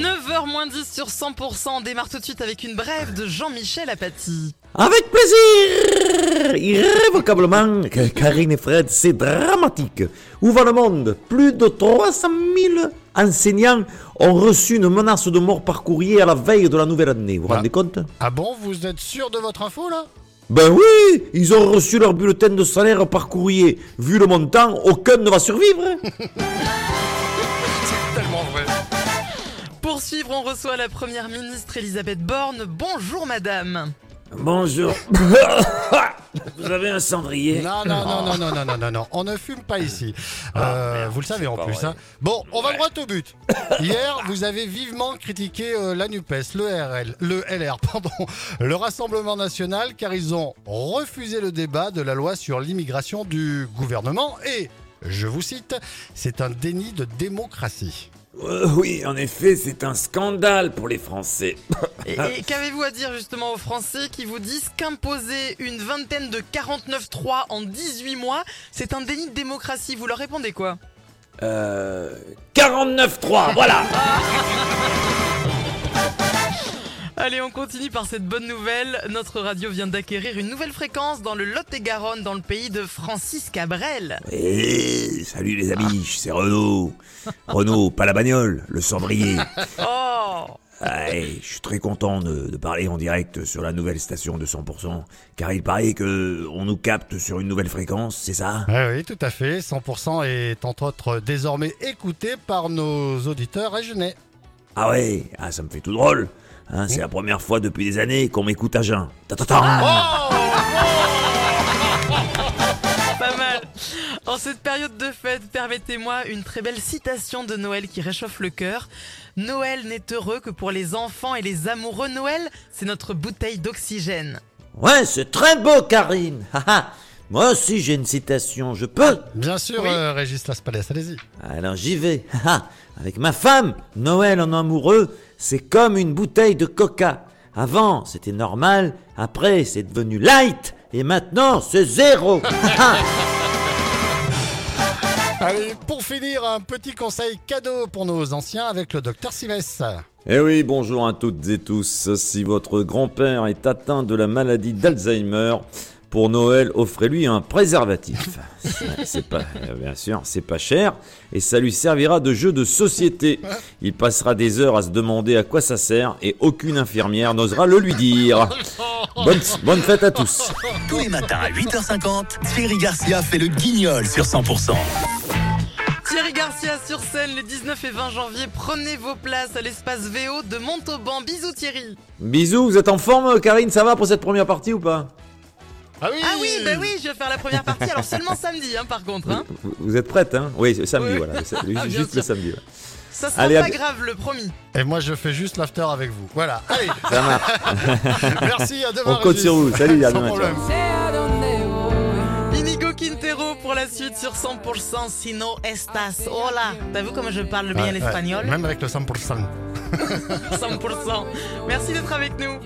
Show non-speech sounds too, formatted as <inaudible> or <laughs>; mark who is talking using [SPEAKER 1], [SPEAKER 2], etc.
[SPEAKER 1] 9h moins 10 sur 100%. On démarre tout de suite avec une brève de Jean-Michel Apathy.
[SPEAKER 2] Avec plaisir Irrévocablement, Karine et Fred, c'est dramatique. Où va le monde? Plus de 300 000 enseignants ont reçu une menace de mort par courrier à la veille de la nouvelle année. Vous vous
[SPEAKER 3] Ah.
[SPEAKER 2] rendez compte?
[SPEAKER 3] Ah bon, vous êtes sûr de votre info là?
[SPEAKER 2] Ben oui Ils ont reçu leur bulletin de salaire par courrier. Vu le montant, aucun ne va survivre. <laughs>
[SPEAKER 1] Pour suivre, on reçoit la première ministre Elisabeth Borne. Bonjour madame.
[SPEAKER 2] Bonjour. <laughs> Vous avez un cendrier
[SPEAKER 3] Non, non, non, non, non, non, non, non, non, on ne fume pas ici. Euh, vous le savez en
[SPEAKER 2] pas
[SPEAKER 3] plus.
[SPEAKER 2] vrai.
[SPEAKER 3] Hein. Bon, on va droit au but. Hier, vous avez vivement critiqué euh, la NUPES, le RL, le LR, pardon, le Rassemblement National, car ils ont refusé le débat de la loi sur l'immigration du gouvernement et, je vous cite, c'est un déni de démocratie.
[SPEAKER 2] Euh, Oui, en effet, c'est un scandale pour les Français.
[SPEAKER 1] Et, et <laughs> qu'avez-vous à dire justement aux Français qui vous disent qu'imposer une vingtaine de 49.3 en 18 mois, c'est un déni de démocratie? Vous leur répondez quoi?
[SPEAKER 2] Euh... 49-3, voilà <laughs>
[SPEAKER 1] Allez, on continue par cette bonne nouvelle. Notre radio vient d'acquérir une nouvelle fréquence dans le Lot-et-Garonne, dans le pays de Francis Cabrel.
[SPEAKER 2] Eh, salut les amis, c'est Renaud. Renaud, pas la bagnole, le cendrier. <laughs>
[SPEAKER 1] Oh
[SPEAKER 2] Ouais, je suis très content de, de parler en direct sur la nouvelle station de 100%, car il paraît que on nous capte sur une nouvelle fréquence, c'est ça?
[SPEAKER 3] Ah oui, tout à fait. 100% est entre autres désormais écouté par nos auditeurs régionais.
[SPEAKER 2] Ah ouais, ah, ça me fait tout drôle. Hein, c'est la première fois depuis des années qu'on m'écoute à jeun. Ta-ta-ta. <laughs>
[SPEAKER 1] Pas mal. En cette période de fête, permettez-moi une très belle citation de Noël qui réchauffe le cœur. Noël n'est heureux que pour les enfants et les amoureux. Noël, c'est notre bouteille d'oxygène.
[SPEAKER 2] Ouais, c'est très beau, Karine. Moi aussi, j'ai une citation, je peux
[SPEAKER 3] Bien sûr,
[SPEAKER 1] Oui.
[SPEAKER 3] euh, Régis allez-y.
[SPEAKER 2] Alors j'y vais. Avec ma femme, Noël en amoureux, c'est comme une bouteille de coca. Avant, c'était normal, après, c'est devenu light, et maintenant, c'est zéro. <laughs>
[SPEAKER 3] Allez, pour finir, un petit conseil cadeau pour nos anciens avec le docteur Simès.
[SPEAKER 4] Eh oui, bonjour à toutes et tous. Si votre grand-père est atteint de la maladie d'Alzheimer, pour Noël, offrez-lui un préservatif. C'est pas, bien sûr, c'est pas cher et ça lui servira de jeu de société. Il passera des heures à se demander à quoi ça sert et aucune infirmière n'osera le lui dire. Bonne, bonne fête à tous.
[SPEAKER 5] Tous les matins à 8h50, Thierry Garcia fait le guignol sur 100%.
[SPEAKER 1] Thierry Garcia sur scène les 19 et 20 janvier. Prenez vos places à l'espace VO de Montauban. Bisous Thierry.
[SPEAKER 4] Bisous, vous êtes en forme, Karine Ça va pour cette première partie ou pas?
[SPEAKER 3] Ah oui
[SPEAKER 1] Ah oui, bah oui, je vais faire la première partie. Alors seulement samedi, hein, par contre. Hein.
[SPEAKER 4] vous, vous êtes prête, hein? Oui, c'est samedi,
[SPEAKER 1] Oui.
[SPEAKER 4] voilà.
[SPEAKER 1] Ah,
[SPEAKER 4] juste
[SPEAKER 1] sûr.
[SPEAKER 4] le samedi. ouais.
[SPEAKER 1] Ça sera
[SPEAKER 4] Allez,
[SPEAKER 1] pas grave, le promis.
[SPEAKER 3] Et moi, je fais juste l'after avec vous. Voilà. Allez,
[SPEAKER 4] Ça marche. <laughs>
[SPEAKER 3] merci, à demain.
[SPEAKER 4] On compte sur vous. Salut, à demain.
[SPEAKER 1] Inigo Quintero pour la suite sur 100%. Sino estas. Hola. T'as vu comment je parle bien
[SPEAKER 3] Ouais, ouais.
[SPEAKER 1] l'espagnol
[SPEAKER 3] Même avec le 100%.
[SPEAKER 1] 100%. <laughs> Merci d'être avec nous.